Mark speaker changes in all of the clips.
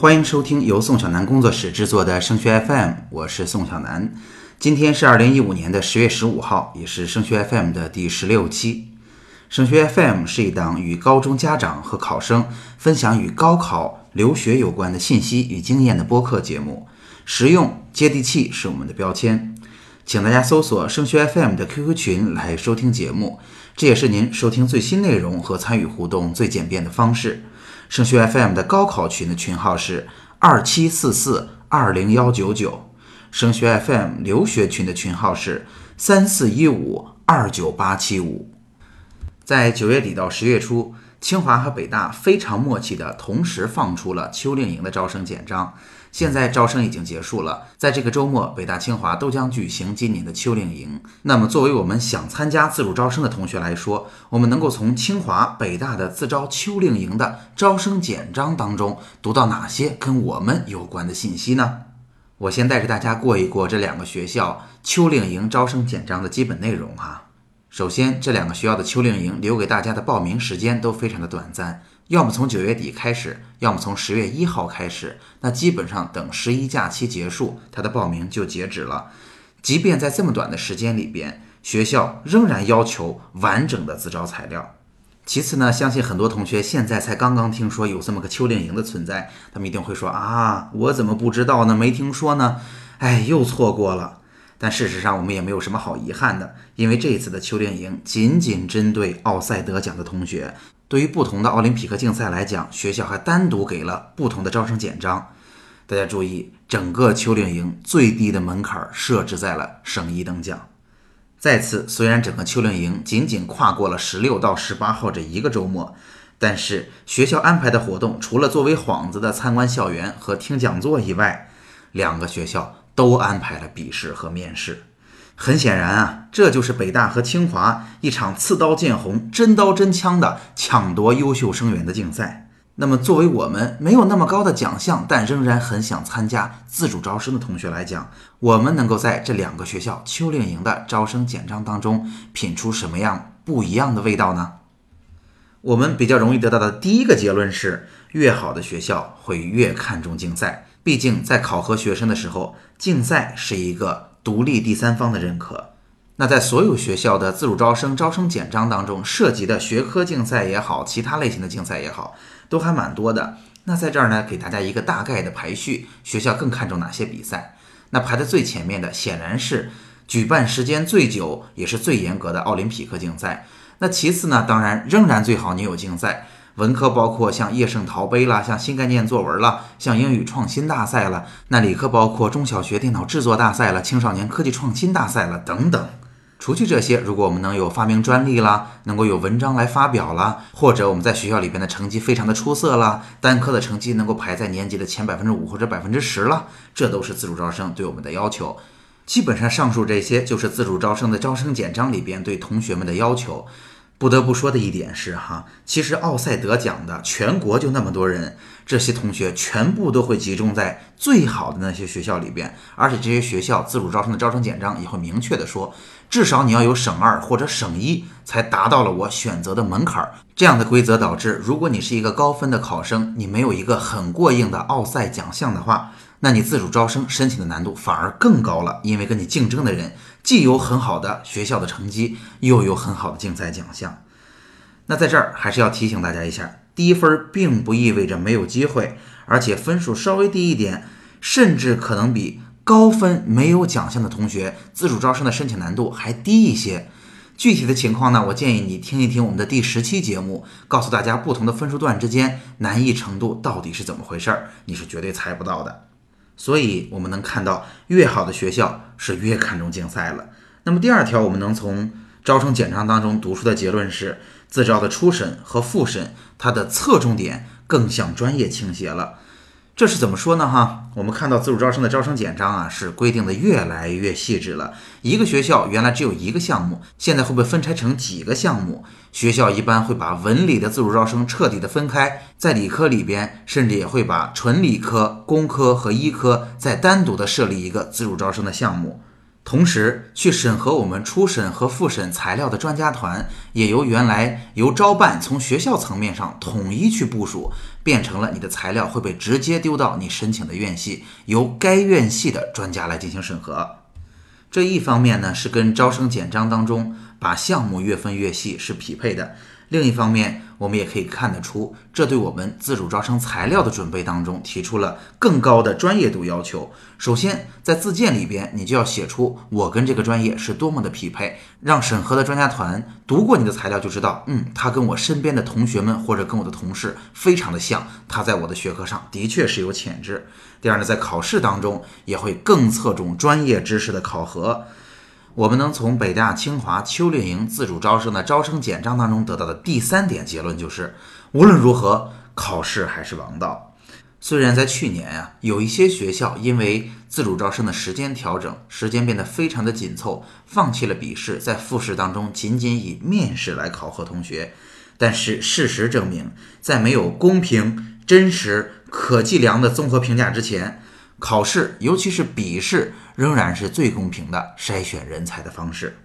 Speaker 1: 欢迎收听由宋小南工作室制作的升学 FM，我是宋小南。今天是二零一五年的十月十五号，也是升学 FM 的第十六期。升学 FM 是一档与高中家长和考生分享与高考、留学有关的信息与经验的播客节目，实用接地气是我们的标签。请大家搜索升学 FM 的 QQ 群来收听节目，这也是您收听最新内容和参与互动最简便的方式。升学 FM 的高考群的群号是二七四四二零幺九九，升学 FM 留学群的群号是三四一五二九八七五。在九月底到十月初，清华和北大非常默契的同时放出了秋令营的招生简章。现在招生已经结束了，在这个周末，北大、清华都将举行今年的秋令营。那么，作为我们想参加自主招生的同学来说，我们能够从清华、北大的自招秋令营的招生简章当中读到哪些跟我们有关的信息呢？我先带着大家过一过这两个学校秋令营招生简章的基本内容哈。首先，这两个学校的秋令营留给大家的报名时间都非常的短暂。要么从九月底开始，要么从十月一号开始，那基本上等十一假期结束，他的报名就截止了。即便在这么短的时间里边，学校仍然要求完整的自招材料。其次呢，相信很多同学现在才刚刚听说有这么个秋令营的存在，他们一定会说啊，我怎么不知道呢？没听说呢？哎，又错过了。但事实上，我们也没有什么好遗憾的，因为这一次的秋令营仅仅针对奥赛得奖的同学。对于不同的奥林匹克竞赛来讲，学校还单独给了不同的招生简章。大家注意，整个秋令营最低的门槛设置在了省一等奖。再次，虽然整个秋令营仅仅跨过了十六到十八号这一个周末，但是学校安排的活动除了作为幌子的参观校园和听讲座以外，两个学校都安排了笔试和面试。很显然啊，这就是北大和清华一场刺刀见红、真刀真枪的抢夺优秀生源的竞赛。那么，作为我们没有那么高的奖项，但仍然很想参加自主招生的同学来讲，我们能够在这两个学校秋令营的招生简章当中品出什么样不一样的味道呢？我们比较容易得到的第一个结论是，越好的学校会越看重竞赛。毕竟，在考核学生的时候，竞赛是一个。独立第三方的认可，那在所有学校的自主招生招生简章当中涉及的学科竞赛也好，其他类型的竞赛也好，都还蛮多的。那在这儿呢，给大家一个大概的排序，学校更看重哪些比赛？那排在最前面的显然是举办时间最久也是最严格的奥林匹克竞赛。那其次呢，当然仍然最好你有竞赛。文科包括像叶圣陶杯啦，像新概念作文啦，像英语创新大赛了。那理科包括中小学电脑制作大赛了，青少年科技创新大赛了等等。除去这些，如果我们能有发明专利啦，能够有文章来发表啦，或者我们在学校里边的成绩非常的出色啦，单科的成绩能够排在年级的前百分之五或者百分之十了，这都是自主招生对我们的要求。基本上上述这些就是自主招生的招生简章里边对同学们的要求。不得不说的一点是，哈，其实奥赛得奖的全国就那么多人，这些同学全部都会集中在最好的那些学校里边，而且这些学校自主招生的招生简章也会明确的说，至少你要有省二或者省一才达到了我选择的门槛。这样的规则导致，如果你是一个高分的考生，你没有一个很过硬的奥赛奖项的话，那你自主招生申请的难度反而更高了，因为跟你竞争的人。既有很好的学校的成绩，又有很好的竞赛奖项。那在这儿还是要提醒大家一下，低分并不意味着没有机会，而且分数稍微低一点，甚至可能比高分没有奖项的同学自主招生的申请难度还低一些。具体的情况呢，我建议你听一听我们的第十期节目，告诉大家不同的分数段之间难易程度到底是怎么回事儿，你是绝对猜不到的。所以，我们能看到，越好的学校是越看重竞赛了。那么，第二条，我们能从招生简章当中读出的结论是，自招的初审和复审，它的侧重点更向专业倾斜了。这是怎么说呢？哈，我们看到自主招生的招生简章啊，是规定的越来越细致了。一个学校原来只有一个项目，现在会被分拆成几个项目。学校一般会把文理的自主招生彻底的分开，在理科里边，甚至也会把纯理科、工科和医科再单独的设立一个自主招生的项目。同时，去审核我们初审和复审材料的专家团，也由原来由招办从学校层面上统一去部署，变成了你的材料会被直接丢到你申请的院系，由该院系的专家来进行审核。这一方面呢，是跟招生简章当中把项目越分越细是匹配的。另一方面，我们也可以看得出，这对我们自主招生材料的准备当中提出了更高的专业度要求。首先，在自荐里边，你就要写出我跟这个专业是多么的匹配，让审核的专家团读过你的材料就知道，嗯，他跟我身边的同学们或者跟我的同事非常的像，他在我的学科上的确是有潜质。第二呢，在考试当中也会更侧重专业知识的考核。我们能从北大、清华秋令营自主招生的招生简章当中得到的第三点结论就是，无论如何，考试还是王道。虽然在去年啊，有一些学校因为自主招生的时间调整，时间变得非常的紧凑，放弃了笔试，在复试当中仅仅以面试来考核同学。但是事实证明，在没有公平、真实、可计量的综合评价之前，考试，尤其是笔试。仍然是最公平的筛选人才的方式。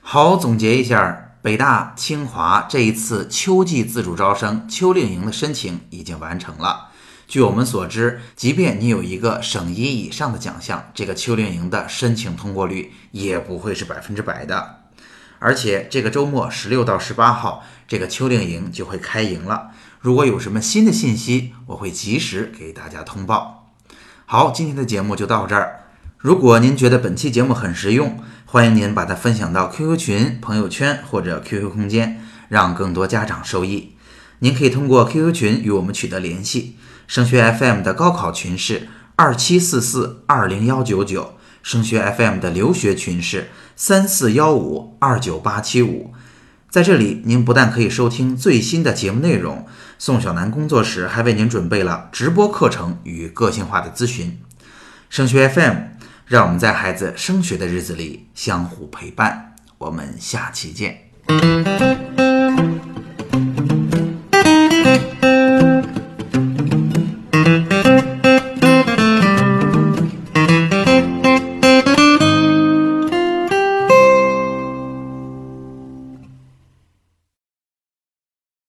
Speaker 1: 好，总结一下，北大、清华这一次秋季自主招生秋令营的申请已经完成了。据我们所知，即便你有一个省一以上的奖项，这个秋令营的申请通过率也不会是百分之百的。而且这个周末十六到十八号，这个秋令营就会开营了。如果有什么新的信息，我会及时给大家通报。好，今天的节目就到这儿。如果您觉得本期节目很实用，欢迎您把它分享到 QQ 群、朋友圈或者 QQ 空间，让更多家长受益。您可以通过 QQ 群与我们取得联系。升学 FM 的高考群是二七四四二零幺九九，升学 FM 的留学群是三四幺五二九八七五。在这里，您不但可以收听最新的节目内容，宋小楠工作室还为您准备了直播课程与个性化的咨询。升学 FM。让我们在孩子升学的日子里相互陪伴。我们下期见。